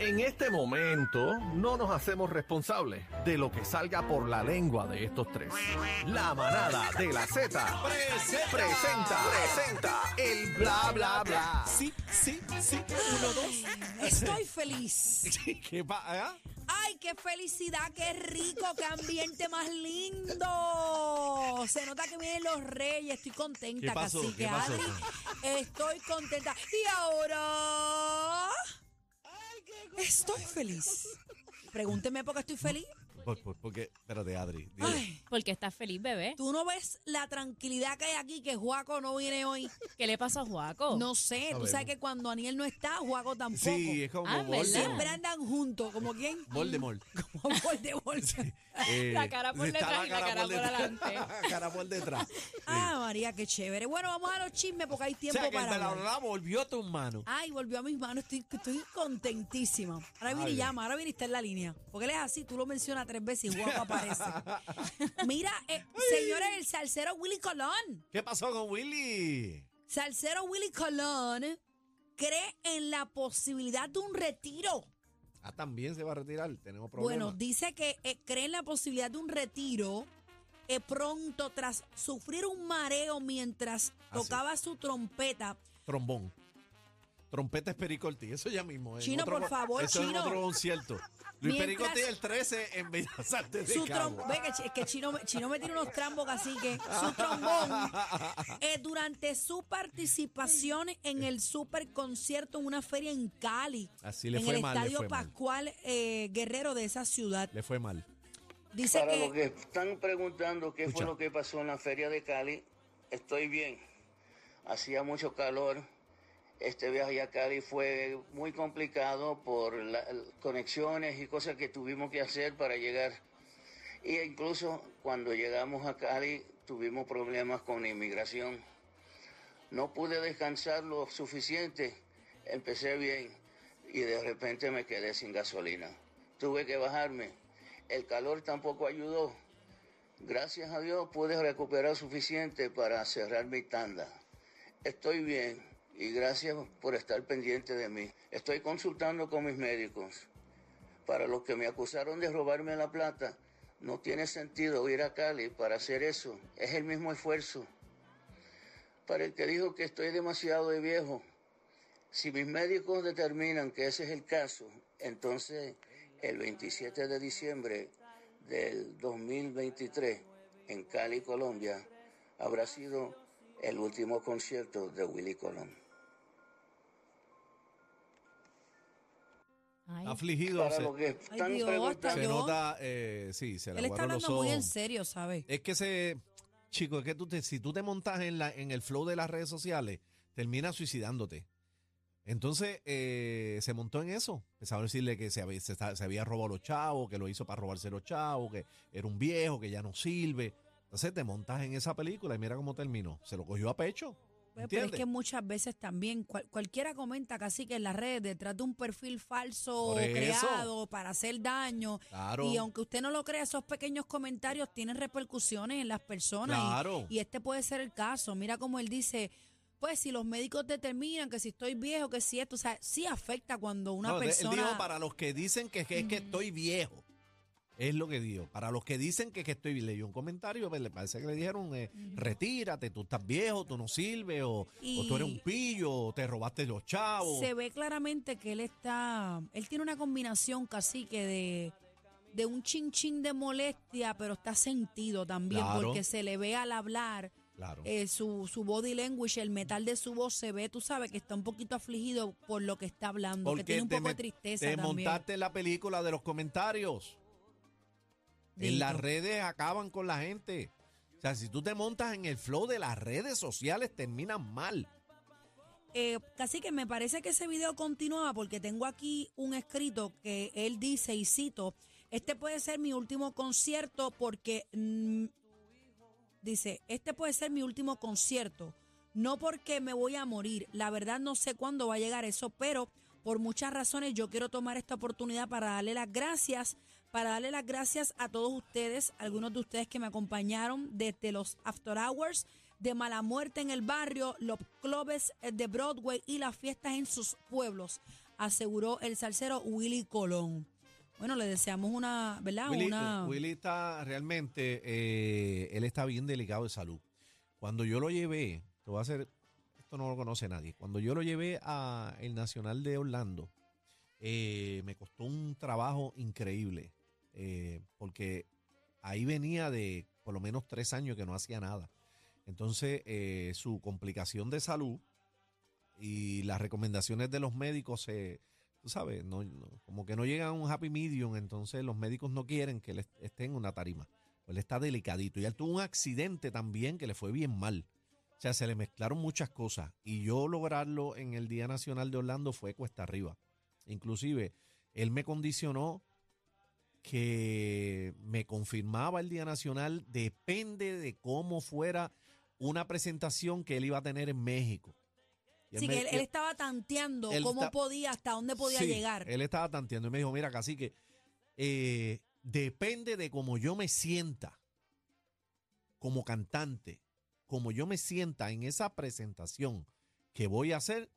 En este momento no nos hacemos responsables de lo que salga por la lengua de estos tres. La manada de la Z presenta, presenta, presenta el bla bla bla. Sí, sí, sí. Uno, dos. Estoy feliz. ¿Qué pasa? ¡Ay, qué felicidad! ¡Qué rico! ¡Qué ambiente más lindo! Se nota que vienen los reyes. Estoy contenta, ¿Qué pasó? Cacique ¿Qué pasó? Adri. Estoy contenta. Y ahora... Estoy feliz. Pregúnteme por qué estoy feliz. Por, por, porque, espérate, Adri. dile. Ay, Porque estás feliz, bebé. tú no ves la tranquilidad que hay aquí, que Juaco no viene hoy. ¿Qué le pasó a Juaco? No sé, A tú ver. sabes que cuando Aniel no está, Juaco tampoco. sí, es como Ah, ¿verdad? Voldemort. Siempre andan juntos, ¿como quién? Voldemort. Como Voldemort. Eh, La cara por está detrás y la cara por detrás. adelante. La cara por detrás. Ah, María, qué chévere. Bueno, vamos a los chismes porque hay o tiempo sea, que para la hablar. verdad volvió a tus manos. Ay, volvió a mis manos. Estoy, estoy contentísima. Ahora viene y Ay. llama, ahora viene y está en la línea. Porque él es así, tú lo mencionas tres veces y guapo aparece. Mira, eh, señores, el salsero Willy Colón. ¿Qué pasó con Willy? Salsero Willy Colón cree en la posibilidad de un retiro. Ah, también se va a retirar. Tenemos Bueno, problemas. dice que eh, cree en la posibilidad de un retiro eh, pronto tras sufrir un mareo mientras Ah, sí. tocaba su trompeta. Trombón. Trompeta es Pericorti, eso ya mismo. en Chino, otro por favor, eso Chino. en otro concierto. Luis Mientras- Pericorti el 13 en Bellas Artes de Su Cabo. trom- ve que, chi- que Chino, me- Chino me tiene unos trambos así que su trombón eh, durante su participación en el super concierto en una feria en Cali Así le en fue el mal, le estadio fue mal. Pascual eh, Guerrero de esa ciudad Le fue mal. dice Para que están preguntando qué Escucha. fue lo que pasó en la feria de Cali, estoy bien. Hacía mucho calor. Este viaje a Cali fue muy complicado por las conexiones y cosas que tuvimos que hacer para llegar. Y incluso cuando llegamos a Cali tuvimos problemas con inmigración. No pude descansar lo suficiente. Empecé bien y de repente me quedé sin gasolina. Tuve que bajarme. El calor tampoco ayudó. Gracias a Dios pude recuperar suficiente para cerrar mi tanda. Estoy bien y gracias por estar pendiente de mí. Estoy consultando con mis médicos. Para los que me acusaron de robarme la plata, no tiene sentido ir a Cali para hacer eso. Es el mismo esfuerzo. Para el que dijo que estoy demasiado de viejo, si mis médicos determinan que ese es el caso, entonces el 27 de diciembre del 2023 en Cali, Colombia, habrá sido el último concierto de Willy Colón. Ay, Afligido. Para se, los que Ay, están Dios, preguntando, hasta se yo- nota, eh, sí, se le él está los hablando muy en serio, ¿sabes? Es que se, chico, es que tú te, si tú te montas en, la, en el flow de las redes sociales, terminas suicidándote. Entonces eh, se montó en eso. Empezaron a decirle que se había, se, se había robado los chavos, que lo hizo para robarse los chavos, que era un viejo, que ya no sirve. Entonces te montas en esa película y mira cómo terminó. Se lo cogió a pecho. Pues, pero es que muchas veces también cual- cualquiera comenta casi que en las redes detrás de un perfil falso creado para hacer daño Claro. y aunque usted no lo crea esos pequeños comentarios tienen repercusiones en las personas y- Claro. y, este puede ser el caso mira como él dice pues si los médicos determinan que si estoy viejo que si esto o sea sí afecta cuando una No, persona Él dijo para los que dicen que, que es que estoy viejo. Es lo que dijo. Para los que dicen que, que estoy. Leyó un comentario, pues, le parece que le dijeron, eh, retírate, tú estás viejo, tú no sirves, o, o tú eres un pillo, o te robaste los chavos. se ve claramente que él está, él tiene una combinación casi que de, de un chin chin de molestia, pero está sentido también, Claro. porque se le ve al hablar, Claro. eh, su, su body language, el metal de su voz se ve, tú sabes que está un poquito afligido por lo que está hablando, que tiene un poco de tristeza te también. montaste en la película de los comentarios. En las redes acaban con la gente. O sea, si tú te montas en el flow de las redes sociales, terminan mal. Eh, casi que me parece que ese video continuaba porque tengo aquí un escrito que él dice, y cito, este puede ser mi último concierto porque, dice, este puede ser mi último concierto, no porque me voy a morir, la verdad no sé cuándo va a llegar eso, pero por muchas razones yo quiero tomar esta oportunidad para darle las gracias, para darle las gracias a todos ustedes, algunos de ustedes que me acompañaron desde los After Hours de Mala Muerte en el barrio, los clubes eh, de Broadway y las fiestas en sus pueblos. aseguró el salsero Willy Colón. Bueno, le deseamos una, ¿verdad? Willy, una... Willy está realmente, eh, él está bien delicado de salud. Cuando yo lo llevé, te voy a hacer, esto no lo conoce nadie, cuando yo lo llevé a el Nacional de Orlando, eh, me costó un trabajo increíble, eh, porque ahí venía de por lo menos tres años que no hacía nada. Entonces, eh, su complicación de salud y las recomendaciones de los médicos se, tú sabes, no, como que no llegan a un happy medium, entonces los médicos no quieren que él est- esté en una tarima. Pues él está delicadito. Y él tuvo un accidente también que le fue bien mal. O sea, se le mezclaron muchas cosas. Y yo lograrlo en el Día Nacional de Orlando fue cuesta arriba. Inclusive, él me condicionó que me confirmaba el Día Nacional, depende de cómo fuera una presentación que él iba a tener en México. Sí, me- que él, él estaba tanteando él cómo está- podía, hasta dónde podía Sí, llegar. Él estaba tanteando y me dijo, mira, casi que depende de cómo yo me sienta como cantante, como yo me sienta en esa presentación que voy a hacer,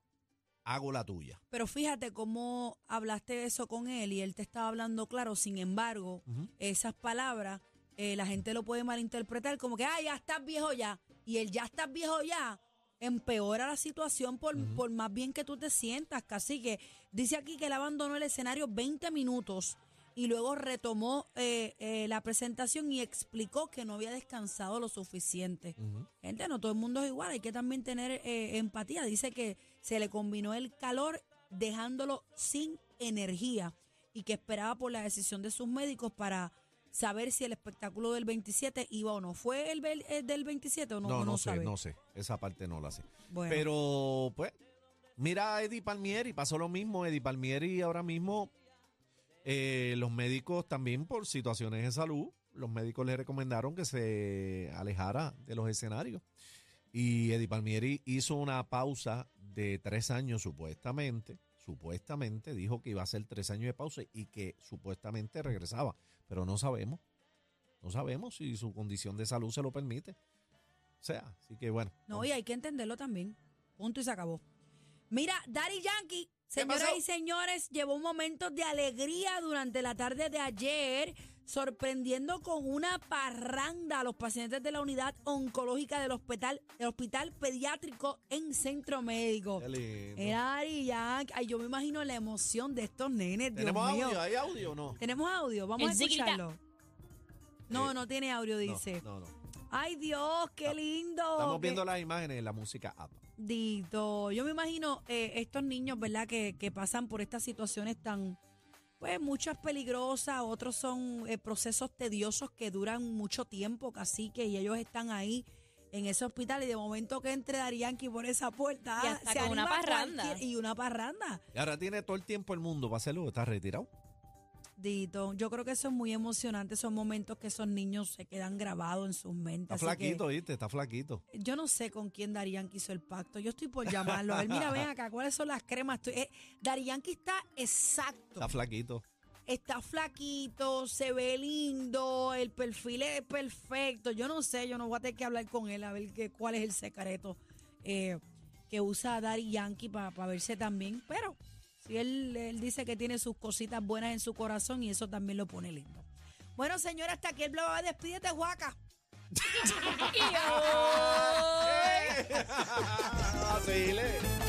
hago la tuya. Pero fíjate cómo hablaste eso con él y él te estaba hablando claro. Sin embargo, esas palabras eh, la gente lo puede malinterpretar como que, ah, ya estás viejo ya. Y el ya estás viejo ya empeora la situación por, por más bien que tú te sientas. Casi que dice aquí que él abandonó el escenario 20 minutos y luego retomó eh, eh, la presentación y explicó que no había descansado lo suficiente. Gente, no todo el mundo es igual, hay que también tener eh, empatía. Dice que se le combinó el calor dejándolo sin energía y que esperaba por la decisión de sus médicos para saber si el espectáculo del 27 iba o no. ¿Fue el, del 27 o no? No, no, sé, sabe? no sé. Esa parte no la sé. Bueno, Pero, pues, mira a Eddie Palmieri, pasó lo mismo. Eddie Palmieri ahora mismo, eh, los médicos también por situaciones de salud, los médicos le recomendaron que se alejara de los escenarios. Y Eddie Palmieri hizo una pausa de tres años supuestamente, supuestamente dijo que iba a ser tres años de pausa y que supuestamente regresaba, pero no sabemos, no sabemos si su condición de salud se lo permite. O sea, así que bueno. no, y hay que entenderlo también. Punto y se acabó. Mira, Daddy Yankee, señoras y señores, llevó momentos de alegría durante la tarde de ayer, sorprendiendo con una parranda a los pacientes de la unidad oncológica del hospital, del hospital pediátrico en Centro Médico. Qué lindo. Era Daddy Yankee. Ay, yo me imagino la emoción de estos nenes, Dios ¿Tenemos mío. audio? ¿Hay audio o no? ¿Tenemos audio? Vamos El a ziquita. escucharlo. No, Eh, no tiene audio, dice. No, no. Ay, Dios, qué lindo. Estamos qué- viendo las imágenes de la música app. Dito, yo me imagino eh, estos niños, ¿verdad? Que, que pasan por estas situaciones tan, pues muchas peligrosas, otros son eh, procesos tediosos que duran mucho tiempo, casi que y ellos están ahí en ese hospital y de momento que entre Darianki por esa puerta, Y ah, hasta se con una parranda. Y una parranda. Y ahora tiene todo el tiempo el mundo para hacerlo, está retirado. Dito, yo creo que eso es muy emocionante, son momentos que esos niños se quedan grabados en sus mentes. Está así que- flaquito, ¿viste? Está flaquito. Yo no sé con quién Darían hizo el pacto. Yo estoy por llamarlo. A ver, mira, ven acá, ¿cuáles son las cremas? Eh, Yankee está exacto. Está flaquito. Está flaquito, se ve lindo, el perfil es perfecto. Yo no sé, yo no voy a tener que hablar con él a ver qué, cuál es el secreto eh, que usa Daddy Yankee para verse también. Pero si él, él dice que tiene sus cositas buenas en su corazón y eso también lo pone lindo. Bueno, señora, hasta aquí el blog. Despídete, Juaca. Y